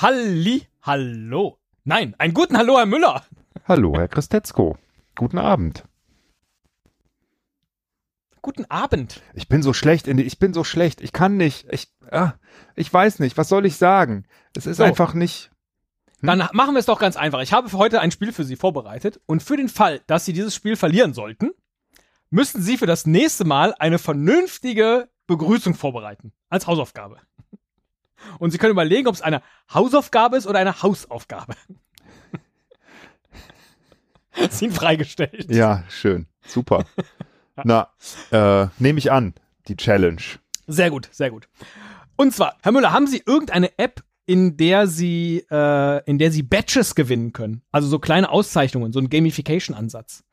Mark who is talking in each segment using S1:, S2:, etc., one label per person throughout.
S1: Halli, hallo. Nein, einen guten Hallo, Herr Müller.
S2: Hallo, Herr Christetzko. Guten Abend.
S1: Guten Abend.
S2: Ich bin so schlecht, in die, ich bin so schlecht. Ich kann nicht. Ich, ah, ich weiß nicht. Was soll ich sagen? Es ist
S1: So.
S2: einfach nicht.
S1: Dann machen wir es doch ganz einfach. Ich habe für heute ein Spiel für Sie vorbereitet und für den Fall, dass Sie dieses Spiel verlieren sollten, müssen Sie für das nächste Mal eine vernünftige Begrüßung vorbereiten. Als Hausaufgabe. Und Sie können überlegen, ob es eine Hausaufgabe ist oder eine Hausaufgabe. Ihnen freigestellt.
S2: Ja, schön. Super. Na, äh, nehme ich an, die Challenge.
S1: Sehr gut, sehr gut. Und zwar, Herr Müller, haben Sie irgendeine App, in der Sie, äh, in der Sie Badges gewinnen können? Also so kleine Auszeichnungen, so ein Gamification-Ansatz.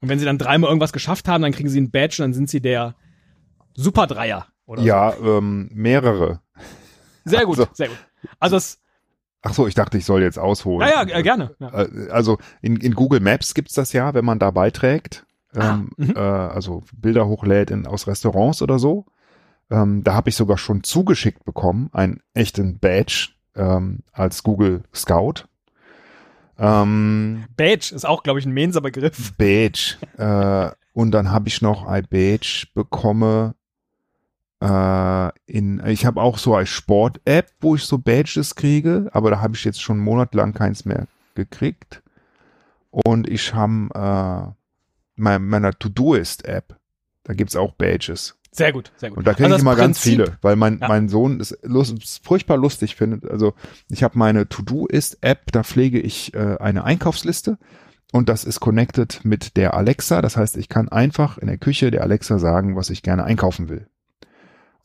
S1: Und wenn Sie dann dreimal irgendwas geschafft haben, dann kriegen Sie ein Badge und dann sind Sie der Superdreier. Oder
S2: Ja, ähm, mehrere.
S1: Sehr gut,
S2: also-
S1: sehr gut. Also es,
S2: Ach so, ich dachte, ich soll jetzt ausholen.
S1: ja, ja, äh, gerne. Ja.
S2: Äh, Also in, in Google Maps gibt's das ja, wenn man da beiträgt. Ähm,
S1: Ah, mhm.
S2: äh, also Bilder hochlädt in, aus Restaurants oder so. Ähm, da habe ich sogar schon zugeschickt bekommen, einen echten Badge ähm, als Google Scout. Ähm,
S1: Badge ist auch, glaube ich, ein Menser Begriff.
S2: Badge. äh, und dann habe ich noch ein Badge bekommen. Äh, in, ich habe auch so eine Sport-App, wo ich so Badges kriege, aber da habe ich jetzt schon monatelang keins mehr gekriegt. Und ich habe äh, mein, meiner To-Doist-App, da gibt's auch Badges.
S1: Sehr gut, sehr gut.
S2: Und da kriege
S1: Also
S2: ich immer ganz viele, weil mein,
S1: Ja.
S2: mein Sohn es lust, es furchtbar lustig findet. Also ich habe meine To-Do-Ist-App, da pflege ich äh, eine Einkaufsliste und das ist connected mit der Alexa. Das heißt, ich kann einfach in der Küche der Alexa sagen, was ich gerne einkaufen will.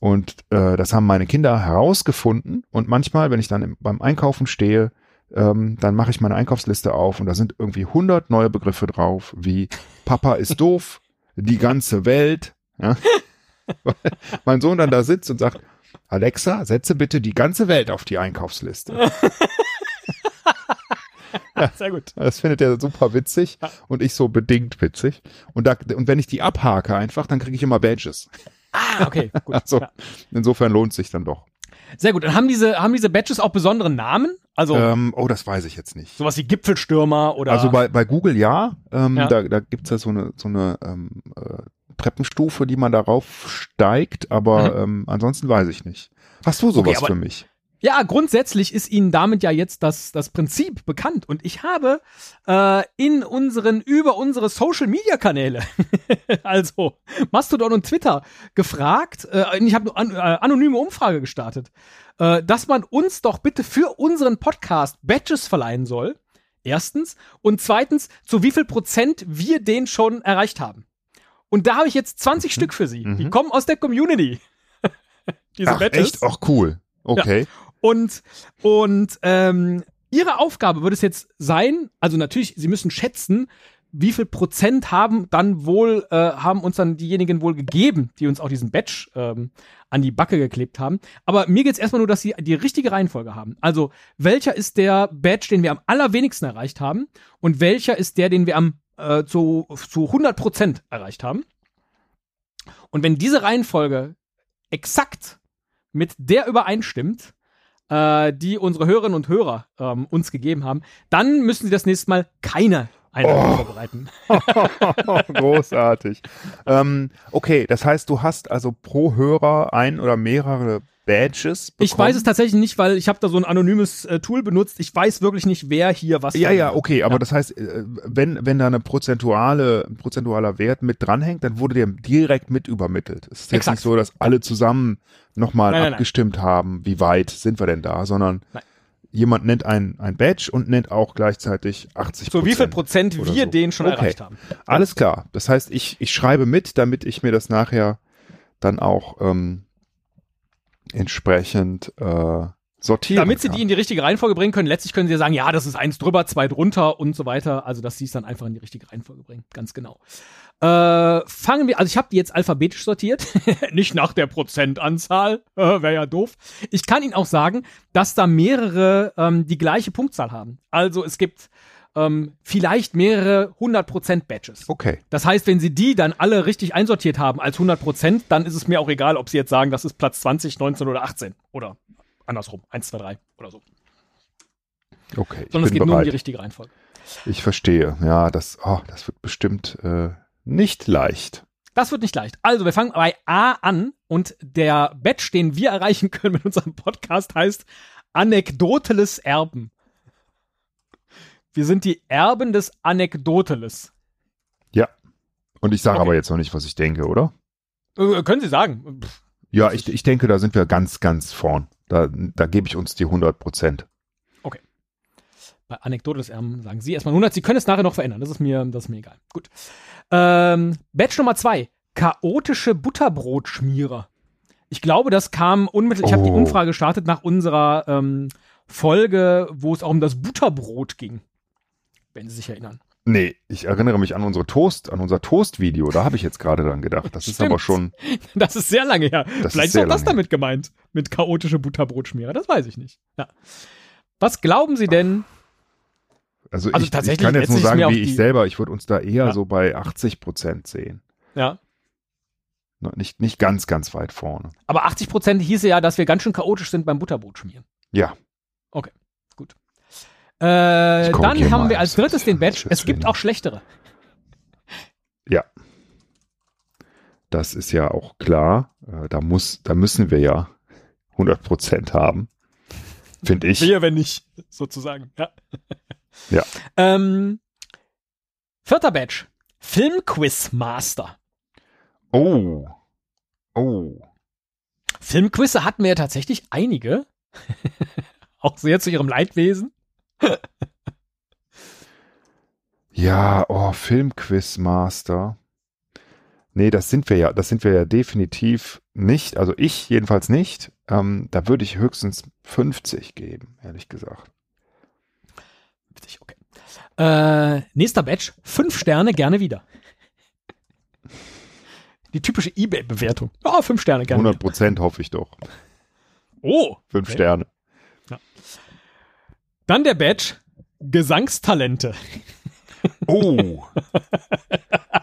S2: Und äh, das haben meine Kinder herausgefunden. Und manchmal, wenn ich dann im, beim Einkaufen stehe, ähm, dann mache ich meine Einkaufsliste auf und da sind irgendwie 100 neue Begriffe drauf, wie Papa ist doof, die ganze Welt. Ja? mein Sohn dann da sitzt und sagt, Alexa, setze bitte die ganze Welt auf die Einkaufsliste.
S1: Sehr gut.
S2: Das findet er super witzig und ich so bedingt witzig. Und, da, und wenn ich die abhake einfach, dann kriege ich immer Badges.
S1: Ah, okay, gut.
S2: Also
S1: Ja.
S2: insofern lohnt sich dann doch.
S1: Sehr gut. Und haben diese, haben diese Badges auch besonderen Namen? Also
S2: Ähm, oh, das weiß ich jetzt nicht.
S1: sowas wie Gipfelstürmer oder.
S2: Also bei, bei Google ja, ähm,
S1: Ja.
S2: da, da gibt's ja so eine, so eine ähm, äh, Treppenstufe, die man darauf steigt, aber ähm, ansonsten weiß ich nicht. Hast du sowas
S1: aber-
S2: für mich?
S1: Ja, grundsätzlich ist Ihnen damit ja jetzt das, das Prinzip bekannt. Und ich habe äh, in unseren, über unsere Social Media Kanäle, also Mastodon und Twitter, gefragt, äh, ich habe eine an, äh, anonyme Umfrage gestartet, äh, dass man uns doch bitte für unseren Podcast Badges verleihen soll. Erstens. Und zweitens, zu wie viel Prozent wir den schon erreicht haben. Und da habe ich jetzt 20 Stück für Sie. Die
S2: Mhm.
S1: kommen aus der Community. Diese
S2: Ach,
S1: Badges.
S2: echt? Ach, cool. Okay.
S1: Und, und ähm, ihre Aufgabe wird es jetzt sein, also natürlich, sie müssen schätzen, wie viel Prozent haben dann wohl, äh, haben uns dann diejenigen wohl gegeben, die uns auch diesen Badge ähm, an die Backe geklebt haben. Aber mir geht es erstmal nur, dass sie die richtige Reihenfolge haben. Also, welcher ist der Badge, den wir am allerwenigsten erreicht haben und welcher ist der, den wir am äh, zu, zu 100 Prozent erreicht haben? Und wenn diese Reihenfolge exakt mit der übereinstimmt, äh, die unsere Hörerinnen und Hörer ähm, uns gegeben haben, dann müssen sie das nächste Mal keine Einladung
S2: Oh.
S1: vorbereiten.
S2: Großartig. ähm, okay, das heißt, du hast also pro Hörer ein oder mehrere Badges bekommen?
S1: Ich weiß es tatsächlich nicht, weil ich habe da so ein anonymes äh, Tool benutzt. Ich weiß wirklich nicht, wer hier was.
S2: Ja, ja, okay, aber
S1: Ja.
S2: das heißt, äh, wenn, wenn da eine prozentuale, ein prozentualer Wert mit dranhängt, dann wurde der direkt mit übermittelt. Es ist jetzt
S1: Exakt.
S2: nicht so, dass alle zusammen nochmal
S1: Nein, nein,
S2: abgestimmt haben, wie weit sind wir denn da, sondern
S1: Nein.
S2: jemand nennt ein, ein Badge und nennt auch gleichzeitig 80%
S1: So wie viel Prozent wir
S2: so.
S1: den schon
S2: Okay.
S1: erreicht haben.
S2: Alles klar. Das heißt, ich, ich schreibe mit, damit ich mir das nachher dann auch ähm, entsprechend äh, sortieren
S1: Damit sie
S2: kann.
S1: die in die richtige Reihenfolge bringen können. Letztlich können sie ja sagen, ja, das ist eins drüber, zwei drunter und so weiter. Also, dass sie es dann einfach in die richtige Reihenfolge bringen. Ganz genau. Äh, fangen wir, also ich habe die jetzt alphabetisch sortiert, nicht nach der Prozentanzahl, äh, wäre ja doof. Ich kann Ihnen auch sagen, dass da mehrere ähm, die gleiche Punktzahl haben. Also es gibt ähm, vielleicht mehrere 100% Badges.
S2: Okay.
S1: Das heißt, wenn Sie die dann alle richtig einsortiert haben als 100%, dann ist es mir auch egal, ob Sie jetzt sagen, das ist Platz 20, 19 oder 18 oder andersrum, 1, 2, 3 oder so.
S2: Okay,
S1: sondern es geht nur um die
S2: bereit.
S1: richtige Reihenfolge.
S2: Ich verstehe. Ja, das, oh, das wird bestimmt äh, nicht leicht.
S1: Das wird nicht leicht. Also, wir fangen bei A an und der Badge, den wir erreichen können mit unserem Podcast, heißt Anekdoteles Erben. Wir sind die Erben des Anekdoteles.
S2: Ja. Und ich sage
S1: Okay.
S2: aber jetzt noch nicht, was ich denke, oder?
S1: Äh, können Sie sagen. Pff,
S2: Ja, ich, ich denke, da sind wir ganz, ganz vorn. Da, da gebe ich uns die 100 Prozent.
S1: Bei Anekdoteles Erben sagen Sie erstmal 100. Sie können es nachher noch verändern. Das ist mir, das ist mir egal. Gut. Ähm, Badge Nummer zwei. Chaotische Butterbrotschmierer. Ich glaube, das kam unmittelbar. Ich habe die
S2: Oh.
S1: Umfrage gestartet nach unserer ähm, Folge, wo es auch um das Butterbrot ging. Wenn Sie sich erinnern.
S2: Nee, ich erinnere mich an unsere Toast, an unser Toast-Video. Da habe ich jetzt gerade dran gedacht. Das ist aber schon,
S1: Das ist sehr lange her.
S2: Das
S1: Vielleicht
S2: ist
S1: auch das damit gemeint. Mit chaotische Butterbrotschmierer. Das weiß ich nicht. Ja. Was glauben Sie denn?
S2: also,
S1: Also
S2: ich, ich
S1: tatsächlich
S2: kann jetzt nur sagen, wie ich selber, ich würde uns da eher
S1: Ja.
S2: so bei 80 Prozent sehen.
S1: Ja.
S2: Ne, Nicht, nicht ganz, ganz weit vorne.
S1: Aber 80 Prozent hieße ja, dass wir ganz schön chaotisch sind beim Butterbrotschmieren.
S2: Ja,
S1: Äh, dann haben wir als drittes den Badge. Es gibt auch schlechtere.
S2: das ist ja auch klar. Äh, Da muss, da müssen wir ja 100 Prozent haben. Finde ich.
S1: Wir, wenn nicht, sozusagen. Ja.
S2: Ja.
S1: Ähm, vierter Badge. Filmquiz Master.
S2: Oh. Oh.
S1: Filmquizze hatten wir ja tatsächlich einige. auch sehr zu ihrem Leidwesen.
S2: Ja, oh, Filmquizmaster. Nee, das sind wir ja, das sind wir ja definitiv nicht. Also ich jedenfalls nicht. Ähm, da würde ich höchstens 50 geben, ehrlich gesagt.
S1: Witzig, Okay. Äh, nächster Badge. Fünf Sterne, gerne wieder. Die typische Ebay-Bewertung. Ja, fünf Sterne, gerne
S2: 100
S1: wieder.
S2: Prozent hoffe ich doch.
S1: Oh.
S2: Fünf
S1: Okay.
S2: Sterne.
S1: Dann der Badge. Gesangstalente.
S2: Oh.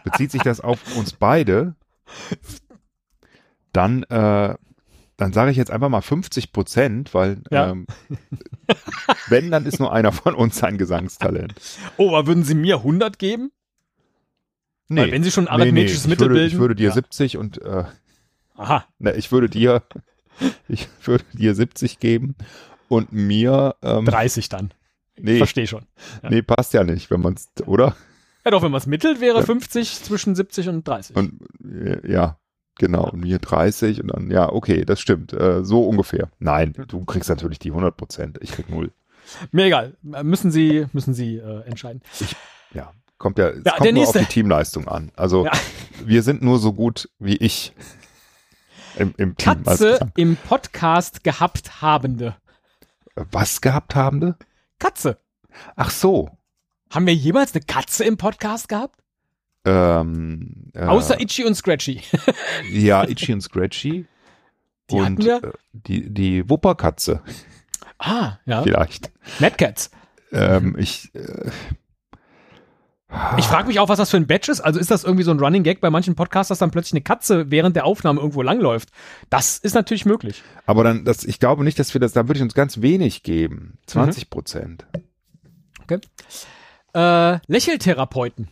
S2: Bezieht sich das auf uns beide? Dann, äh, dann sage ich jetzt einfach mal 50 Prozent, weil
S1: Ja.
S2: ähm, wenn, dann ist nur einer von uns ein Gesangstalent.
S1: Oh, aber würden Sie mir 100 geben? Weil wenn Sie schon ein
S2: nee, nee,
S1: arithmetisches
S2: ich
S1: Mittel
S2: würde,
S1: bilden.
S2: Ich würde dir
S1: ja.
S2: 70 und äh,
S1: Aha.
S2: ne, ich würde dir, ich würde dir 70 geben und mir, ähm,
S1: 30 dann.
S2: nee,
S1: Verstehe schon. ja.
S2: nee, passt ja nicht, wenn man es, oder?
S1: Ja, doch, wenn man es mittelt, wäre
S2: Ja.
S1: 50 zwischen 70 und 30.
S2: Und äh, ja, genau, und mir 30 und dann, ja, okay, das stimmt, äh, so ungefähr. Nein, du kriegst natürlich die 100 Prozent, ich krieg null.
S1: Mir egal. Müssen Sie, müssen Sie äh, entscheiden.
S2: Ja, kommt ja, es
S1: Ja,
S2: kommt nur auf
S1: nächste.
S2: die Teamleistung an. Also
S1: Ja.
S2: wir sind nur so gut wie ich im, im Team.
S1: Katze
S2: Gesang.
S1: im Podcast gehabt habende.
S2: Was gehabt haben?
S1: Katze.
S2: Ach so.
S1: Haben wir jemals eine Katze im Podcast gehabt?
S2: Ähm, äh,
S1: Außer Itchy und Scratchy.
S2: ja, Itchy und Scratchy.
S1: Die
S2: und? Äh, die, die Wupperkatze
S1: Ah, ja.
S2: vielleicht.
S1: Mad Cats.
S2: Ähm, ich äh,
S1: Ich frage mich auch, was das für ein Badge ist. Also ist das irgendwie so ein Running Gag bei manchen Podcasts, dass dann plötzlich eine Katze während der Aufnahme irgendwo langläuft? Das ist natürlich möglich.
S2: aber dann, das, ich glaube nicht, dass wir das, da würde ich uns ganz wenig geben. 20 Prozent.
S1: Äh, Lächeltherapeuten.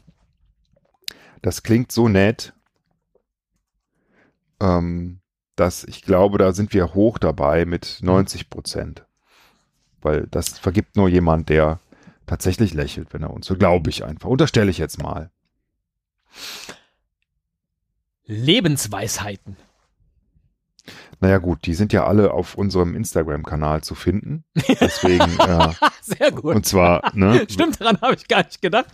S2: Das klingt so nett, ähm, dass ich glaube, da sind wir hoch dabei mit 90 Prozent. Weil das vergibt nur jemand, der tatsächlich lächelt, wenn er uns so, glaube ich einfach. Unterstelle ich jetzt mal.
S1: Lebensweisheiten.
S2: Naja gut, die sind ja alle auf unserem Instagram-Kanal zu finden. Deswegen, äh,
S1: Sehr gut.
S2: und zwar, ne,
S1: Stimmt, daran habe ich gar nicht gedacht.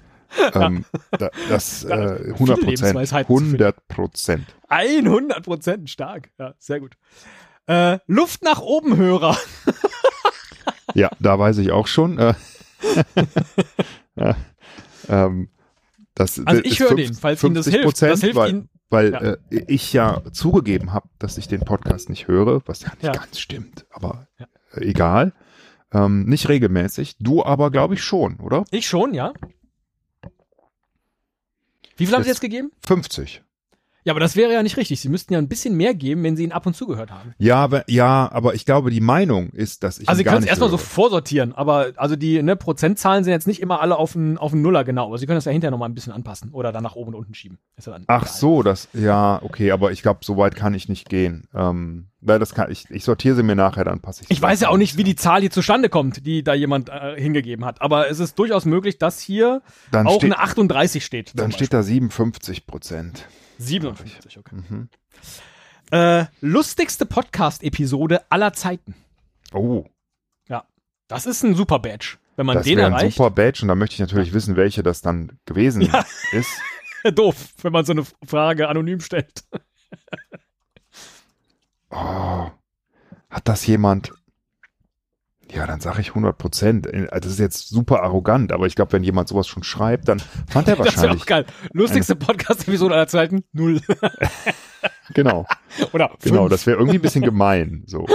S2: ähm, da, das äh,
S1: viele
S2: 100 Prozent.
S1: Lebensweisheiten zu finden.
S2: 100 Prozent.
S1: 100 Prozent stark. Ja, sehr gut. Äh, Luft nach oben Hörer.
S2: Ja, da weiß ich auch schon. Äh, ja, ähm, das,
S1: Also
S2: das
S1: ich höre den, falls Ihnen das
S2: 50
S1: hilft. Das
S2: Prozent,
S1: hilft
S2: weil,
S1: Ihnen.
S2: weil
S1: Ja.
S2: äh, ich ja zugegeben habe, dass ich den Podcast nicht höre, was ja nicht
S1: Ja.
S2: ganz stimmt, aber äh, egal. Ähm, nicht regelmäßig. Du aber, glaube ich, schon, oder?
S1: Ich schon, ja. Wie viel haben Sie
S2: Das-
S1: jetzt gegeben?
S2: 50.
S1: Ja, aber das wäre ja nicht richtig. Sie müssten ja ein bisschen mehr geben, wenn sie ihn ab und zu gehört haben.
S2: Ja, aber, ja, aber ich glaube, die Meinung ist, dass ich
S1: Also Sie können es erstmal so vorsortieren, aber also die ne, Prozentzahlen sind jetzt nicht immer alle auf den, auf den Nuller genau, aber Sie können das ja hinterher nochmal ein bisschen anpassen oder dann nach oben und unten schieben.
S2: Ach
S1: egal.
S2: so, das, ja, okay, aber ich glaube, so weit kann ich nicht gehen. Ähm, weil das kann, ich, ich sortiere sie mir nachher, dann passe ich
S1: Ich weiß ja auch nicht, wie die Zahl hier zustande kommt, die da jemand äh, hingegeben hat, aber es ist durchaus möglich, dass hier
S2: Dann
S1: auch
S2: steht,
S1: eine 38 steht.
S2: dann steht da 57 Prozent.
S1: Beispiel. 57, okay.
S2: Mhm.
S1: Äh, lustigste Podcast-Episode aller Zeiten.
S2: Oh,
S1: Das ist ein super Badge. Wenn man
S2: das
S1: den
S2: wäre ein
S1: erreicht,
S2: super Badge und da möchte ich natürlich wissen, welche das dann gewesen
S1: Ja.
S2: ist.
S1: doof, wenn man so eine Frage anonym stellt.
S2: Oh, hat das jemand? Ja, dann sage ich 100 Prozent. Das ist jetzt super arrogant, aber ich glaube, wenn jemand sowas schon schreibt, dann fand er
S1: Das wäre
S2: wahrscheinlich.
S1: auch geil. Lustigste Podcast-Episode aller Zeiten? Null.
S2: Genau,
S1: Oder
S2: genau,
S1: fünf.
S2: das wäre irgendwie ein bisschen gemein. So.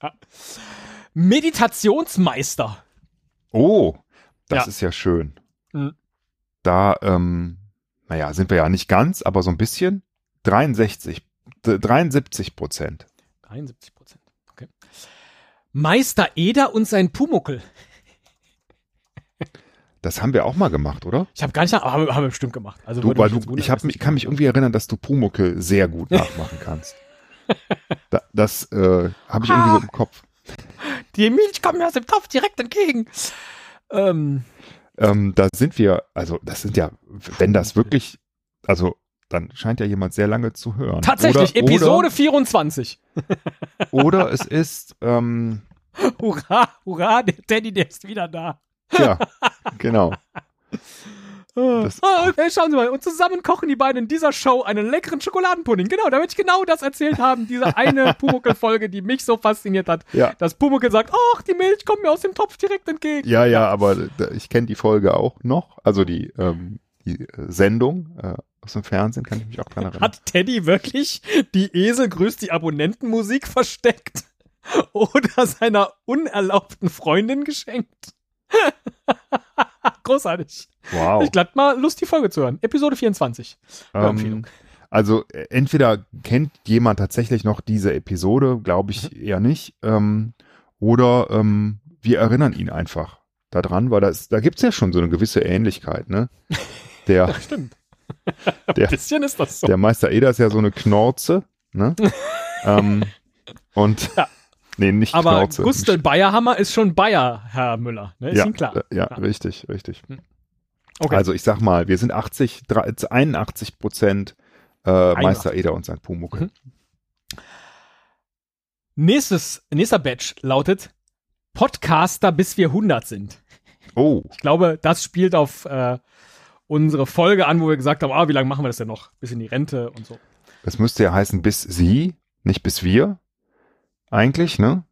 S1: Meditationsmeister.
S2: Oh, das
S1: Ja.
S2: ist ja schön.
S1: Mhm.
S2: Da, ähm, naja, sind wir ja nicht ganz, aber so ein bisschen. 63, d- 73 Prozent.
S1: 73 Prozent. Okay. Meister Eder und sein Pumuckel.
S2: Das haben wir auch mal gemacht, oder?
S1: Ich habe gar nicht, aber haben, wir- haben wir bestimmt gemacht. Also
S2: Du, weil du, ich hab,
S1: nicht
S2: kann mich irgendwie erinnern, dass du Pumuckel sehr gut nachmachen kannst. Da, das äh, habe ich irgendwie so im Kopf.
S1: Die Milch kommt mir aus dem Topf direkt entgegen. Ähm,
S2: Ähm, da sind wir, also das sind ja, wenn das wirklich, also dann scheint ja jemand sehr lange zu hören.
S1: tatsächlich,
S2: oder,
S1: Episode 24.
S2: Oder, oder es ist, ähm,
S1: Hurra, hurra, der Teddy, der ist wieder da.
S2: ja, genau. Das-
S1: ah, okay, schauen Sie mal, und zusammen kochen die beiden in dieser Show einen leckeren Schokoladenpudding. Genau, damit ich genau das erzählt haben, diese eine Pumuckel-Folge, die mich so fasziniert hat,
S2: Ja,
S1: dass Pumuckel sagt, ach, die Milch kommt mir aus dem Topf direkt entgegen.
S2: ja, ja, aber da- ich kenne die Folge auch noch, also die, ähm, die äh, Sendung äh, aus dem Fernsehen, kann ich mich auch dran erinnern.
S1: Hat Teddy wirklich die Esel grüßt die Abonnentenmusik versteckt? Oder seiner unerlaubten Freundin geschenkt? Großartig.
S2: Wow.
S1: Ich glatt mal Lust, die Folge zu hören. Episode 24.
S2: Ähm, also äh, entweder kennt jemand tatsächlich noch diese Episode, glaube ich eher nicht, ähm, oder ähm, wir erinnern ihn einfach daran, weil das, da gibt's ja schon so eine gewisse Ähnlichkeit, ne? Der,
S1: Stimmt.
S2: der,
S1: Ein bisschen ist das so.
S2: der Meister Eder ist ja so eine Knorze, ne? ähm, und
S1: Ja.
S2: nee, nicht
S1: Aber
S2: Knorze.
S1: Gustl Bayerhammer ist schon Bayer, Herr Müller. Ne? Ist
S2: ja,
S1: Ihnen klar.
S2: äh, ja,
S1: Ja.
S2: richtig, richtig.
S1: Okay.
S2: Also ich sag mal, wir sind 80, drei- 81 Prozent äh, Meister Eder und sein Pumuckel.
S1: Mhm. Nächstes, nächster Batch lautet Podcaster bis wir 100 sind.
S2: Oh,
S1: Ich glaube, das spielt auf äh, unsere Folge an, wo wir gesagt haben, ah, wie lange machen wir das denn noch? Bis in die Rente und so.
S2: Das müsste ja heißen bis sie, nicht bis wir. Eigentlich, ne?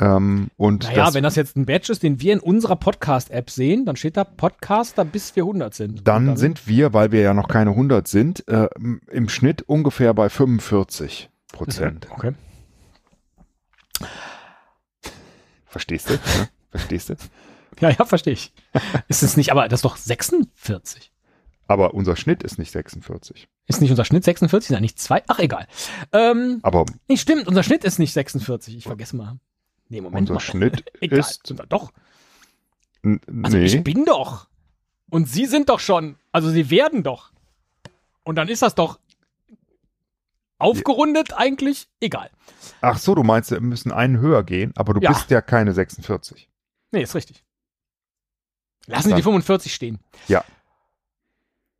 S2: Ähm, und
S1: Naja,
S2: das,
S1: wenn das jetzt ein Badge ist, den wir in unserer Podcast-App sehen, dann steht da Podcaster bis wir 100 sind.
S2: dann,
S1: Und
S2: sind wir, weil wir ja noch keine 100 sind, äh, im Schnitt ungefähr bei 45 Prozent.
S1: Okay.
S2: Verstehst du? Ne? Verstehst du?
S1: Ja, ja, verstehe ich. ist es nicht, aber das ist doch 46.
S2: Aber unser Schnitt ist nicht 46.
S1: Ist nicht unser Schnitt 46? Nein, nicht zwei. Ach, egal. Ähm,
S2: Aber
S1: nee, stimmt, unser Schnitt ist nicht 46. Ich vergesse mal. Nee, Moment
S2: unser
S1: mal.
S2: Schnitt
S1: Egal,
S2: ist.
S1: sind wir doch. Also
S2: nee.
S1: ich bin doch. Und Sie sind doch schon. Also Sie werden doch. Und dann ist das doch aufgerundet eigentlich egal.
S2: Ach so, du meinst, wir müssen einen höher gehen, aber du
S1: Ja.
S2: bist ja keine 46.
S1: Nee, ist richtig. Lassen Sie die 45 stehen.
S2: Ja.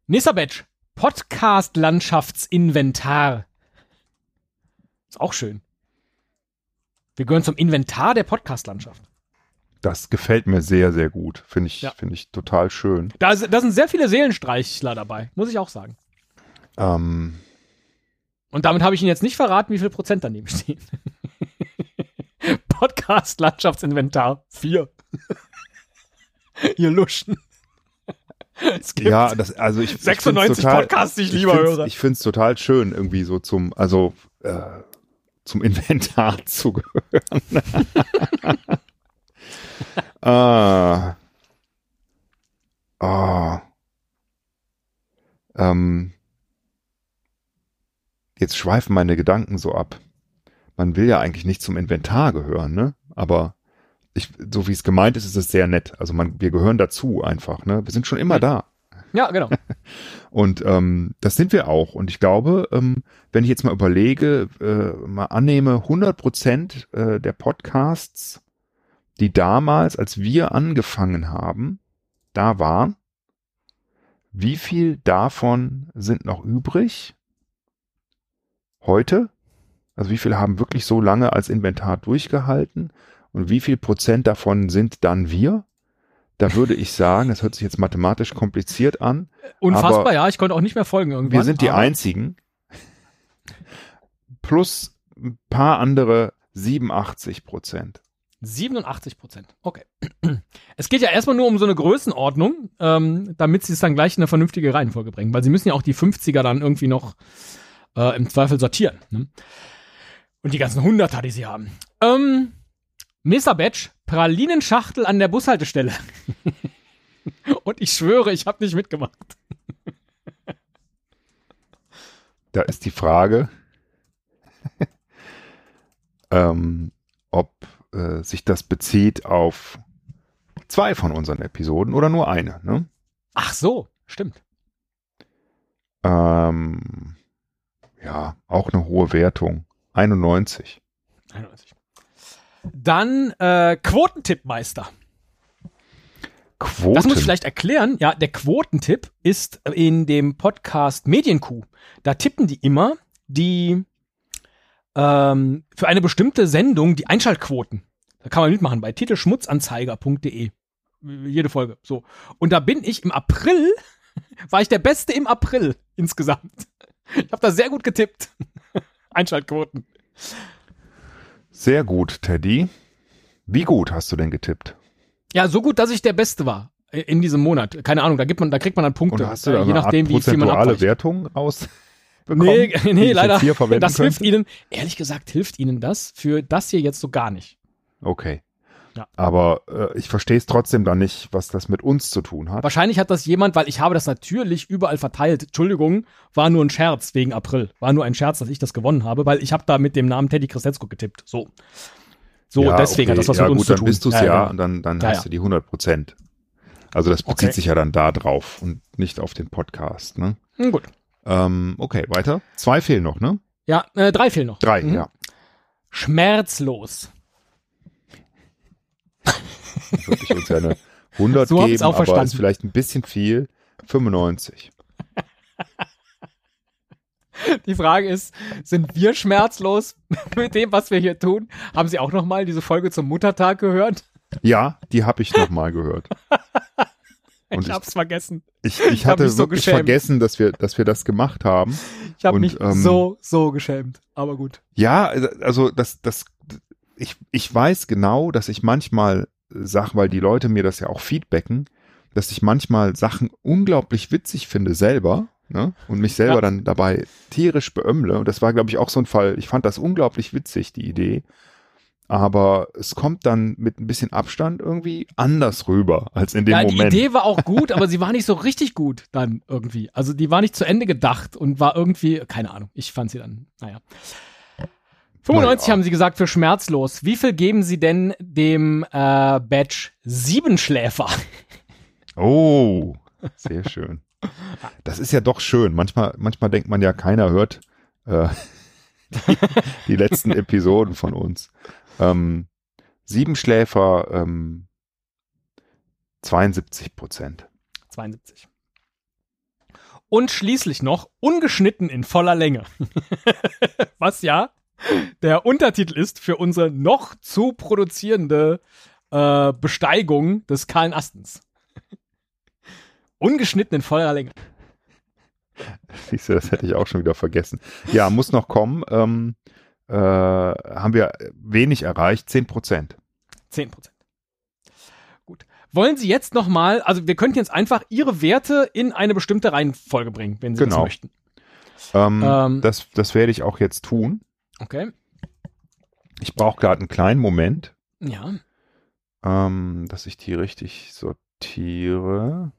S1: Nächster Badge. Podcast-Landschaftsinventar. Ist auch schön. Wir gehören zum Inventar der Podcast-Landschaft.
S2: Das gefällt mir sehr, sehr gut. Finde ich,
S1: Ja.
S2: finde ich total schön.
S1: Da, da sind sehr viele Seelenstreichler dabei, muss ich auch sagen.
S2: Ähm,
S1: Und damit habe ich Ihnen jetzt nicht verraten, wie viel Prozent daneben stehen. Podcast-Landschaftsinventar 4. Ihr Luschen. Es gibt
S2: ja, das, also ich. ich
S1: 96
S2: find's total,
S1: Podcasts, die ich lieber
S2: find's-
S1: höre.
S2: Ich finde es total schön, irgendwie so zum, also äh, zum Inventar zu gehören. ah. Ah. Ähm, jetzt schweifen meine Gedanken so ab. Man will ja eigentlich nicht zum Inventar gehören, ne? Aber ich, so wie es gemeint ist, ist es sehr nett. Also man, wir gehören dazu einfach, ne? Wir sind schon immer da.
S1: Ja, genau.
S2: Und ähm, das sind wir auch. Und ich glaube, ähm, wenn ich jetzt mal überlege, äh, mal annehme, 100 Prozent äh, der Podcasts, die damals, als wir angefangen haben, da waren, wie viel davon sind noch übrig? Heute? Also wie viel haben wirklich so lange als Inventar durchgehalten? Und wie viel Prozent davon sind dann wir? Da würde ich sagen, das hört sich jetzt mathematisch kompliziert an.
S1: Unfassbar, ja. Ich konnte auch nicht mehr folgen irgendwann.
S2: Wir sind die einzigen. Plus ein paar andere 87 Prozent.
S1: 87 Prozent. Okay. Es geht ja erstmal nur um so eine Größenordnung, ähm, damit sie es dann gleich in eine vernünftige Reihenfolge bringen, weil sie müssen ja auch die 50er dann irgendwie noch äh, im Zweifel sortieren. Ne? Und die ganzen 100er, die sie haben. Ähm, Mr. Batch, Pralinenschachtel an der Bushaltestelle. Und ich schwöre, ich habe nicht mitgemacht.
S2: Da ist die Frage, ähm, ob äh, sich das bezieht auf zwei von unseren Episoden oder nur eine. Ne?
S1: Ach so, stimmt.
S2: Ähm, ja, auch eine hohe Wertung. 91.
S1: 91. Dann äh, Quotentippmeister.
S2: Quoten.
S1: Das muss ich vielleicht erklären. Ja, der Quotentipp ist in dem Podcast Medienkuh. Da tippen die immer die ähm, für eine bestimmte Sendung die Einschaltquoten. Da kann man mitmachen bei titelschmutzanzeiger.de. Jede Folge. So. Und da bin ich im April, war ich der Beste im April insgesamt. Ich habe da sehr gut getippt. Einschaltquoten.
S2: Sehr gut, Teddy. Wie gut hast du denn getippt?
S1: Ja, so gut, dass ich der Beste war in diesem Monat. Keine Ahnung, da gibt man, da kriegt man dann Punkte.
S2: Und hast du da
S1: je
S2: eine Art
S1: nachdem, wie viel man abweicht.
S2: Wertung aus?
S1: Nee,
S2: die
S1: nee,
S2: ich
S1: leider. Das hilft
S2: könnte?
S1: Ihnen, ehrlich gesagt, hilft Ihnen das für das hier jetzt so gar nicht.
S2: Okay.
S1: Ja.
S2: Aber äh, ich verstehe es trotzdem dann nicht, was das mit uns zu tun hat.
S1: Wahrscheinlich hat das jemand, weil ich habe das natürlich überall verteilt. Entschuldigung, war nur ein Scherz wegen April. War nur ein Scherz, dass ich das gewonnen habe, weil ich habe da mit dem Namen Teddy Christetzko getippt. So. So,
S2: ja,
S1: deswegen hat das was
S2: ja,
S1: mit uns
S2: gut,
S1: zu
S2: dann
S1: tun.
S2: bist du es ja,
S1: genau.
S2: und dann, dann
S1: Ja,
S2: hast
S1: ja.
S2: du die 100 Prozent. Also das bezieht
S1: Okay.
S2: sich ja dann da drauf und nicht auf den Podcast. Ne?
S1: Hm, gut.
S2: Ähm, okay, weiter. Zwei fehlen noch, ne?
S1: Ja, äh, drei fehlen noch.
S2: Drei,
S1: Mhm.
S2: ja.
S1: Schmerzlos.
S2: Würde ich uns ja eine 100
S1: So
S2: geben,
S1: auch
S2: aber
S1: verstanden.
S2: ist vielleicht ein bisschen viel. 95.
S1: Die Frage ist, sind wir schmerzlos mit dem, was wir hier tun? Haben Sie auch noch mal diese Folge zum Muttertag gehört?
S2: Ja, die habe ich nochmal gehört. Und
S1: ich hab's vergessen.
S2: Ich, ich
S1: hab
S2: hatte
S1: so
S2: wirklich
S1: geschämt.
S2: vergessen, dass wir, dass wir das gemacht haben.
S1: Ich habe mich
S2: ähm,
S1: so, so geschämt. Aber gut.
S2: Ja, also das, das, ich, ich weiß genau, dass ich manchmal Sachen, weil die Leute mir das ja auch feedbacken, dass ich manchmal Sachen unglaublich witzig finde selber, ne? Und mich selber
S1: Ja.
S2: dann dabei tierisch beömmle. Und das war, glaube ich, auch so ein Fall. Ich fand das unglaublich witzig, die Idee. Aber es kommt dann mit ein bisschen Abstand irgendwie anders rüber als in dem
S1: Ja, die
S2: Moment.
S1: Idee war auch gut, aber sie war nicht so richtig gut dann irgendwie. Also die war nicht zu Ende gedacht und war irgendwie, keine Ahnung, ich fand sie dann, naja. 95
S2: Naja.
S1: haben sie gesagt für schmerzlos. Wie viel geben sie denn dem äh, Badge Siebenschläfer?
S2: Oh, sehr schön. Das ist ja doch schön. Manchmal, manchmal denkt man ja, keiner hört äh, die, die letzten Episoden von uns. Ähm, Siebenschläfer, ähm, 72 Prozent.
S1: 72. Und schließlich noch ungeschnitten in voller Länge. Was ja der Untertitel ist für unsere noch zu produzierende äh, Besteigung des kahlen Astens. Ungeschnitten in voller Länge.
S2: Siehst du, das hätte ich auch schon wieder vergessen. Ja, muss noch kommen. Ähm, äh, haben wir wenig erreicht, 10 Prozent.
S1: 10 Prozent. Gut. Wollen Sie jetzt nochmal, also wir könnten jetzt einfach Ihre Werte in eine bestimmte Reihenfolge bringen, wenn Sie das
S2: Genau.
S1: möchten.
S2: Ähm,
S1: Ähm.
S2: das, das werde ich auch jetzt tun.
S1: Okay.
S2: Ich brauche gerade einen kleinen Moment.
S1: Ja.
S2: ähm, dass ich die richtig sortiere.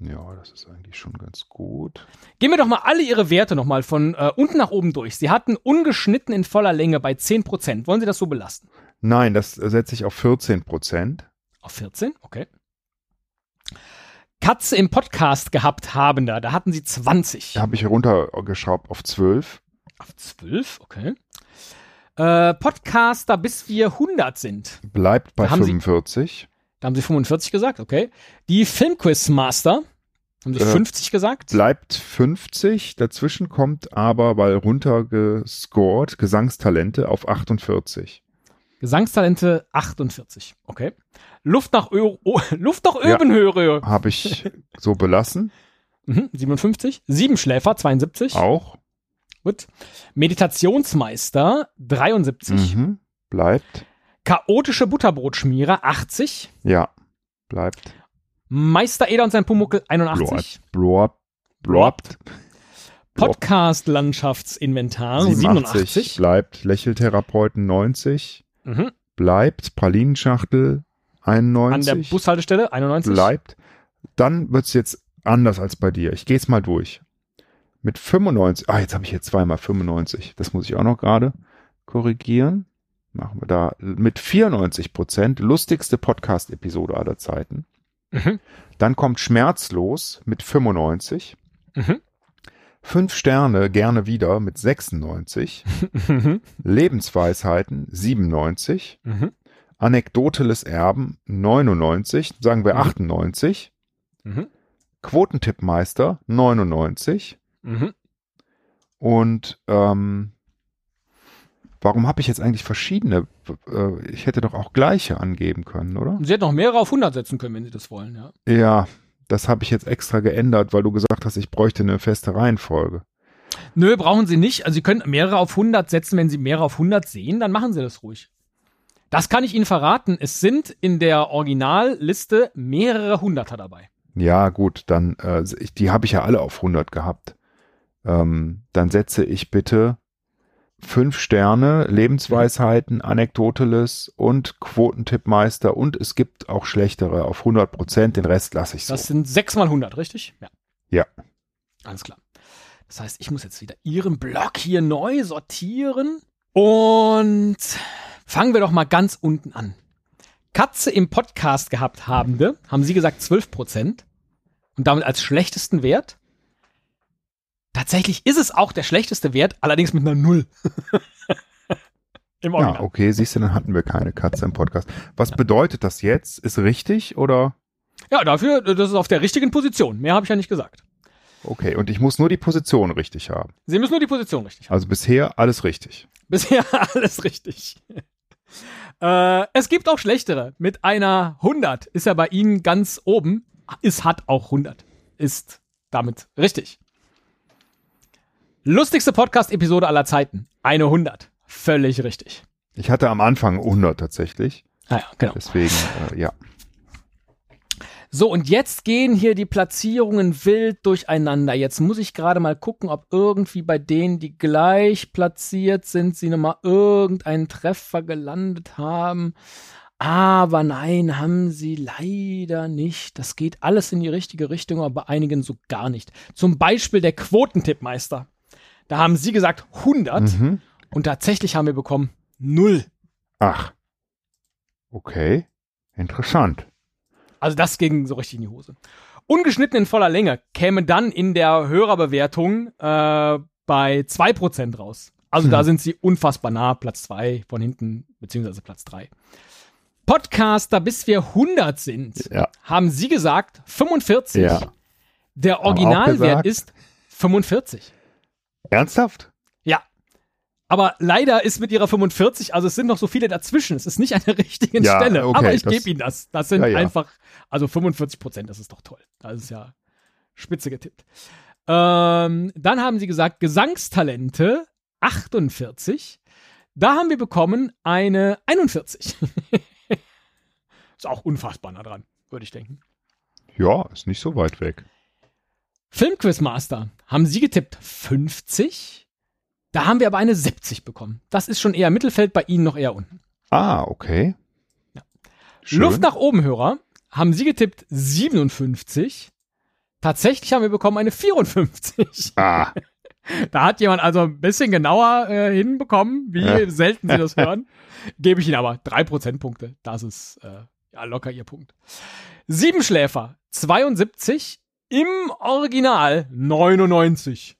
S2: Ja, das ist eigentlich schon ganz gut.
S1: Gehen wir doch mal alle Ihre Werte nochmal von äh, unten nach oben durch. Sie hatten ungeschnitten in voller Länge bei 10%. Wollen Sie das so belasten?
S2: Nein, das setze ich auf 14 Prozent.
S1: Auf 14? Okay. Katze im Podcast gehabt haben da, da hatten Sie 20.
S2: Da habe ich runtergeschraubt auf 12.
S1: Auf 12? Okay. Äh, Podcaster bis wir 100 sind.
S2: Bleibt bei
S1: Da haben Sie-
S2: 45.
S1: Da haben Sie 45 gesagt, okay. Die Filmquiz-Master haben Sie
S2: Äh,
S1: 50 gesagt.
S2: Bleibt 50. Dazwischen kommt aber, weil runtergescored, Gesangstalente auf 48.
S1: Gesangstalente 48. Okay. Luft nach, Ö oh, Luft nach
S2: Ja.
S1: Öbenhöhe
S2: Habe ich so belassen.
S1: mhm, 57. Siebenschläfer 72.
S2: Auch.
S1: Gut. Meditationsmeister 73.
S2: Mhm. Bleibt.
S1: Chaotische Butterbrotschmierer 80.
S2: Ja. Bleibt.
S1: Meister Eder und sein Pumuckel 81.
S2: Blorb. Blorbt.
S1: Podcast Landschaftsinventar
S2: 87.
S1: 87.
S2: Bleibt. Lächeltherapeuten 90.
S1: Mhm.
S2: Bleibt. Pralinenschachtel
S1: An
S2: 91.
S1: der Bushaltestelle 91.
S2: bleibt, dann wird's jetzt anders als bei dir. Ich gehe es mal durch. Mit 95, ah, jetzt habe ich hier zweimal 95. Das muss ich auch noch gerade korrigieren. Machen wir da mit 94 Prozent lustigste Podcast-Episode aller Zeiten.
S1: Mhm.
S2: Dann kommt Schmerzlos mit 95.
S1: Mhm.
S2: Fünf Sterne gerne wieder mit 96.
S1: Mhm.
S2: Lebensweisheiten 97.
S1: Mhm.
S2: Anekdoteles Erben 99. Sagen wir
S1: Mhm.
S2: 98.
S1: Mhm.
S2: Quotentippmeister 99
S1: Mhm.
S2: und ähm, warum habe ich jetzt eigentlich verschiedene? Äh, ich hätte doch auch gleiche angeben können, oder?
S1: Sie hätten noch mehrere auf 100 setzen können, wenn Sie das wollen, ja.
S2: Ja, das habe ich jetzt extra geändert, weil du gesagt hast, ich bräuchte eine feste Reihenfolge.
S1: Nö, brauchen Sie nicht. Also Sie können mehrere auf 100 setzen. Wenn Sie mehrere auf 100 sehen, dann machen Sie das ruhig. Das kann ich Ihnen verraten. Es sind in der Originalliste mehrere Hunderter dabei.
S2: Ja, gut, dann äh, die habe ich ja alle auf 100 gehabt. Ähm, dann setze ich bitte fünf Sterne, Lebensweisheiten, Anekdoteles und Quotentippmeister und es gibt auch schlechtere auf 100 Prozent. Den Rest lasse ich so.
S1: Das sind 6 mal 100, richtig? Ja.
S2: Ja.
S1: Alles klar. Das heißt, ich muss jetzt wieder Ihren Block hier neu sortieren. Und fangen wir doch mal ganz unten an. Katze im Podcast gehabt habende, haben Sie gesagt 12 Prozent. Und damit als schlechtesten Wert. Tatsächlich ist es auch der schlechteste Wert, allerdings mit einer Null. Im
S2: Ja,
S1: Original.
S2: okay, siehst du, dann hatten wir keine Katze im Podcast. Was bedeutet das jetzt? Ist richtig oder?
S1: Ja, dafür, das ist auf der richtigen Position. Mehr habe ich ja nicht gesagt.
S2: Okay, und ich muss nur die Position richtig haben.
S1: Sie müssen nur die Position richtig haben.
S2: Also bisher alles richtig.
S1: Bisher alles richtig. äh, es gibt auch schlechtere. Mit einer 100 ist er bei Ihnen ganz oben. Es hat auch 100. Ist damit richtig. Lustigste Podcast-Episode aller Zeiten. Eine 100. Völlig richtig.
S2: Ich hatte am Anfang 100 tatsächlich.
S1: Ah ja, genau.
S2: Deswegen, äh, ja.
S1: So, und jetzt gehen hier die Platzierungen wild durcheinander. Jetzt muss ich gerade mal gucken, ob irgendwie bei denen, die gleich platziert sind, sie nochmal irgendeinen Treffer gelandet haben. Aber nein, haben sie leider nicht. Das geht alles in die richtige Richtung, aber bei einigen so gar nicht. Zum Beispiel der Quotentippmeister. Da haben sie gesagt 100
S2: Mhm.
S1: und tatsächlich haben wir bekommen 0.
S2: Ach. Okay. Interessant.
S1: Also das ging so richtig in die Hose. Ungeschnitten in voller Länge käme dann in der Hörerbewertung äh, bei 2% raus. Also da
S2: Hm.
S1: sind sie unfassbar nah, Platz 2 von hinten, beziehungsweise Platz 3. Podcaster, bis wir 100 sind,
S2: Ja.
S1: haben sie gesagt 45.
S2: Ja.
S1: Der Originalwert ist 45.
S2: Ernsthaft?
S1: Ja. Aber leider ist mit ihrer 45, also es sind noch so viele dazwischen. Es ist nicht an der richtigen
S2: Ja,
S1: Stelle.
S2: okay,
S1: aber ich gebe Ihnen das. Das sind
S2: Ja, ja.
S1: einfach, also 45 Prozent, das ist doch toll. Das ist ja spitze getippt. Ähm, dann haben sie gesagt, Gesangstalente 48. Da haben wir bekommen eine 41. ist auch unfassbar nah dran, würde ich denken.
S2: Ja, ist nicht so weit weg.
S1: Filmquizmaster haben Sie getippt 50. Da haben wir aber eine 70 bekommen. Das ist schon eher Mittelfeld, bei Ihnen noch eher unten.
S2: Ah, okay.
S1: Ja. Luft nach oben, Hörer, haben Sie getippt 57. Tatsächlich haben wir bekommen eine 54.
S2: Ah,
S1: Da hat jemand also ein bisschen genauer äh, hinbekommen, wie
S2: Ja.
S1: selten sie das hören. Gebe ich Ihnen aber drei Prozentpunkte. Das ist äh, ja locker Ihr Punkt. Siebenschläfer 72, im Original 99.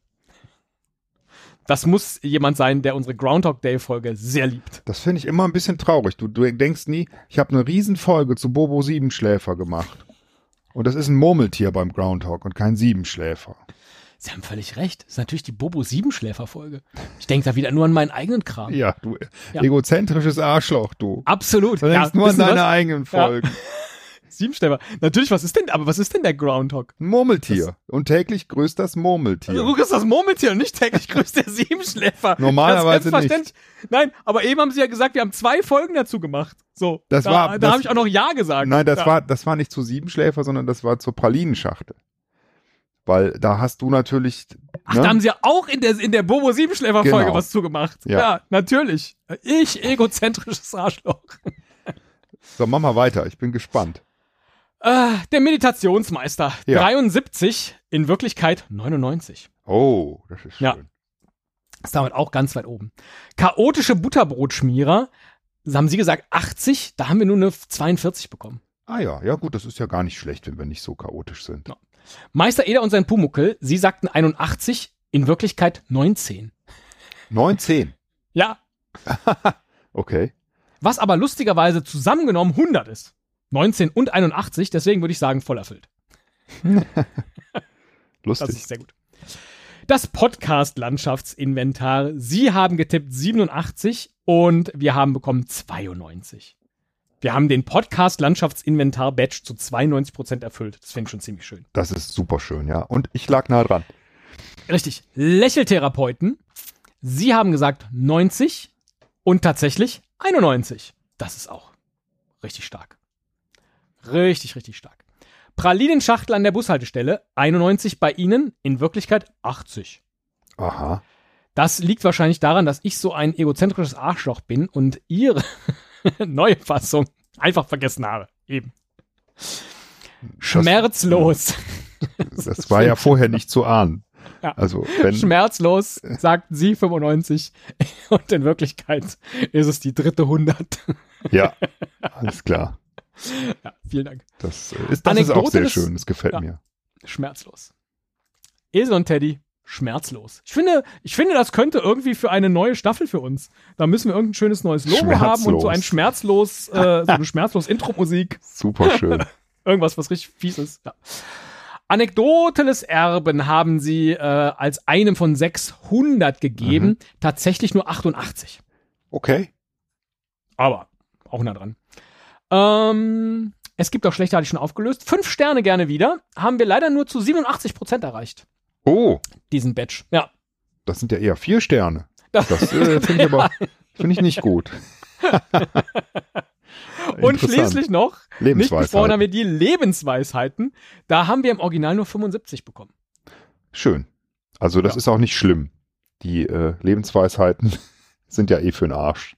S1: Das muss jemand sein, der unsere Groundhog Day Folge sehr liebt.
S2: das finde ich immer ein bisschen traurig. Du, du denkst nie, ich habe eine Riesenfolge zu Bobo Siebenschläfer gemacht. Und das ist ein Murmeltier beim Groundhog und kein Siebenschläfer.
S1: Sie haben völlig recht. Das ist natürlich die Bobo Siebenschläfer Folge. Ich denke da wieder nur an meinen eigenen Kram.
S2: Ja, du
S1: Ja.
S2: egozentrisches Arschloch, du.
S1: Absolut.
S2: Du denkst
S1: Ja,
S2: nur an deine
S1: was?
S2: eigenen Folgen.
S1: Siebenschläfer. Natürlich, was ist denn, aber was ist denn der Groundhog?
S2: Ein Murmeltier. und täglich grüßt das Murmeltier.
S1: Du ist das Murmeltier und nicht täglich grüßt der Siebenschläfer.
S2: Normalerweise
S1: Das selbstverständlich. Nein, aber eben haben sie ja gesagt, wir haben zwei Folgen dazu gemacht. So,
S2: Das
S1: da,
S2: war-
S1: da
S2: das-
S1: habe ich auch noch Ja gesagt.
S2: Nein, das
S1: ja.
S2: war, das war nicht zu Siebenschläfer, sondern das war zur Pralinenschachtel. Weil da hast du natürlich.
S1: Ach,
S2: ne?
S1: da haben sie ja auch in der, in der Bobo Siebenschläfer Folge
S2: Genau.
S1: was zugemacht.
S2: Ja.
S1: Ja. natürlich. Ich, egozentrisches Arschloch.
S2: So, mach mal weiter. Ich bin gespannt.
S1: Äh, der Meditationsmeister.
S2: Ja.
S1: 73, in Wirklichkeit 99.
S2: Oh, das ist schön.
S1: Ja. Ist damit auch ganz weit oben. Chaotische Butterbrotschmierer. Haben sie gesagt 80, da haben wir nur eine 42 bekommen.
S2: Ah ja, ja gut, das ist ja gar nicht schlecht, wenn wir nicht so chaotisch sind.
S1: Ja. Meister Eder und sein Pumuckel, sie sagten 81, in Wirklichkeit 19.
S2: 19.
S1: Ja,
S2: Okay.
S1: was aber lustigerweise zusammengenommen 100 ist. 19 und 81, deswegen würde ich sagen, voll erfüllt. Das
S2: Lustig.
S1: ist sehr gut. Das Podcast-Landschaftsinventar. Sie haben getippt 87 und wir haben bekommen 92. Wir haben den Podcast-Landschaftsinventar-Badge zu 92% erfüllt. Das finde ich schon ziemlich schön.
S2: Das ist super schön, ja. Und ich lag nah dran.
S1: Richtig. Lächeltherapeuten. Sie haben gesagt 90 und tatsächlich 91. Das ist auch richtig stark. Richtig, richtig stark. Pralinenschachtel an der Bushaltestelle. 91 bei Ihnen. In Wirklichkeit 80.
S2: Aha.
S1: Das liegt wahrscheinlich daran, dass ich so ein egozentrisches Arschloch bin und Ihre neue Fassung einfach vergessen habe. Eben. Schmerzlos.
S2: Das war ja vorher nicht zu ahnen.
S1: Ja.
S2: Also, wenn.
S1: Schmerzlos, sagten Sie 95. Und in Wirklichkeit ist es die dritte 100.
S2: Ja, alles klar.
S1: Ja, vielen Dank.
S2: Das äh, ist, das ist auch sehr
S1: des-
S2: schön. Das gefällt
S1: Ja.
S2: mir.
S1: Schmerzlos. Esel und Teddy, schmerzlos. Ich finde, ich finde, das könnte irgendwie für eine neue Staffel für uns. Da müssen wir irgendein schönes neues Logo haben und so ein schmerzlos, äh, so eine schmerzlos Intro-Musik.
S2: Super schön.
S1: Irgendwas, was richtig fies ist. Ja. Anekdoteles Erben haben sie äh, als einem von 600 gegeben.
S2: Mhm.
S1: Tatsächlich nur 88.
S2: Okay.
S1: Aber auch nah dran. Ähm, es gibt auch schlechter, hatte ich schon aufgelöst. Fünf Sterne gerne wieder. Haben wir leider nur zu 87 Prozent erreicht.
S2: Oh,
S1: Diesen Badge. Ja.
S2: das sind ja eher vier Sterne. Das äh, finde ich aber finde ich nicht gut.
S1: Und schließlich noch, nicht haben wir die Lebensweisheiten. Da haben wir im Original nur 75 bekommen.
S2: Schön. Also das
S1: Ja.
S2: ist auch nicht schlimm. Die äh, Lebensweisheiten sind ja eh für den Arsch.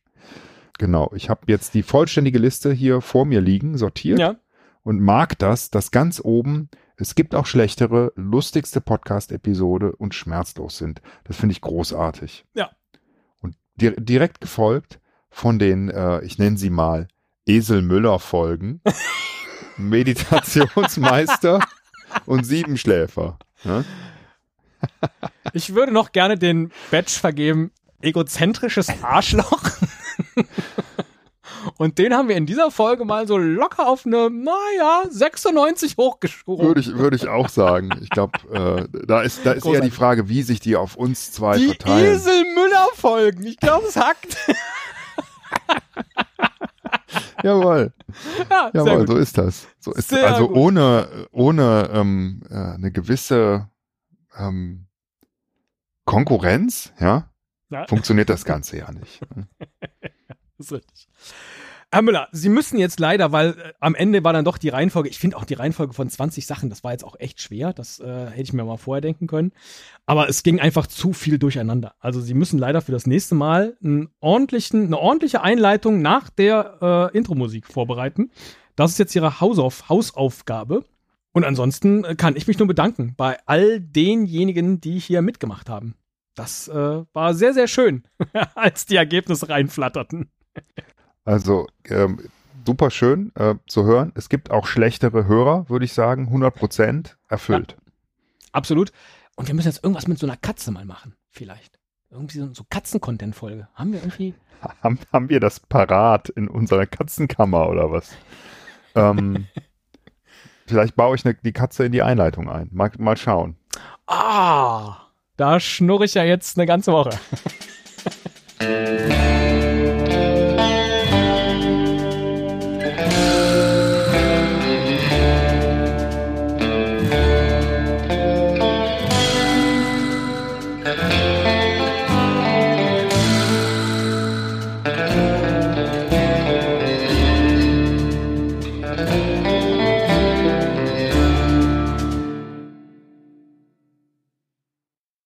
S2: Genau. Ich habe jetzt die vollständige Liste hier vor mir liegen, sortiert
S1: Ja.
S2: und mag das, dass ganz oben es gibt auch schlechtere, lustigste Podcast-Episode und schmerzlos sind. Das finde ich großartig.
S1: Ja.
S2: Und di direkt gefolgt von den, äh, ich nenne sie mal Esel Müller-Folgen, Meditationsmeister und Siebenschläfer. Ne?
S1: Ich würde noch gerne den Badge vergeben, egozentrisches Arschloch. Und den haben wir in dieser Folge mal so locker auf eine, naja, 96 hochgeschoben.
S2: Würde ich, würde ich auch sagen. Ich glaube, äh, da ist, da ist eher die. Frage, wie sich die auf uns zwei
S1: Die
S2: verteilen.
S1: Esel-Müller-Folgen. Ich glaube, es hackt.
S2: Jawohl,
S1: Ja, sehr
S2: jawohl, so ist das. So ist
S1: Sehr
S2: also
S1: gut.
S2: ohne, ohne ähm, äh, eine gewisse ähm, Konkurrenz, ja,
S1: Ja.
S2: funktioniert das Ganze ja nicht.
S1: Ist richtig. Herr Müller, Sie müssen jetzt leider, weil äh, am Ende war dann doch die Reihenfolge, ich finde auch die Reihenfolge von 20 Sachen, das war jetzt auch echt schwer, das äh, hätte ich mir mal vorher denken können. Aber es ging einfach zu viel durcheinander. Also Sie müssen leider für das nächste Mal einen ordentlichen, eine ordentliche Einleitung nach der äh, Intro-Musik vorbereiten. Das ist jetzt Ihre Hausauf Hausaufgabe. Und ansonsten äh, kann ich mich nur bedanken bei all denjenigen, die hier mitgemacht haben. Das äh, war sehr, sehr schön, als die Ergebnisse reinflatterten.
S2: Also ähm, super schön äh, zu hören. Es gibt auch schlechtere Hörer, würde ich sagen. 100 Prozent erfüllt. Ja,
S1: absolut. Und wir müssen jetzt irgendwas mit so einer Katze mal machen, vielleicht. Irgendwie so, so Katzen-Content-Folge. Haben wir irgendwie.
S2: Haben, haben wir das parat in unserer Katzenkammer oder was? ähm, vielleicht baue ich ne, die Katze in die Einleitung ein. Mal, mal schauen.
S1: Ah, da schnurre ich ja jetzt eine ganze Woche.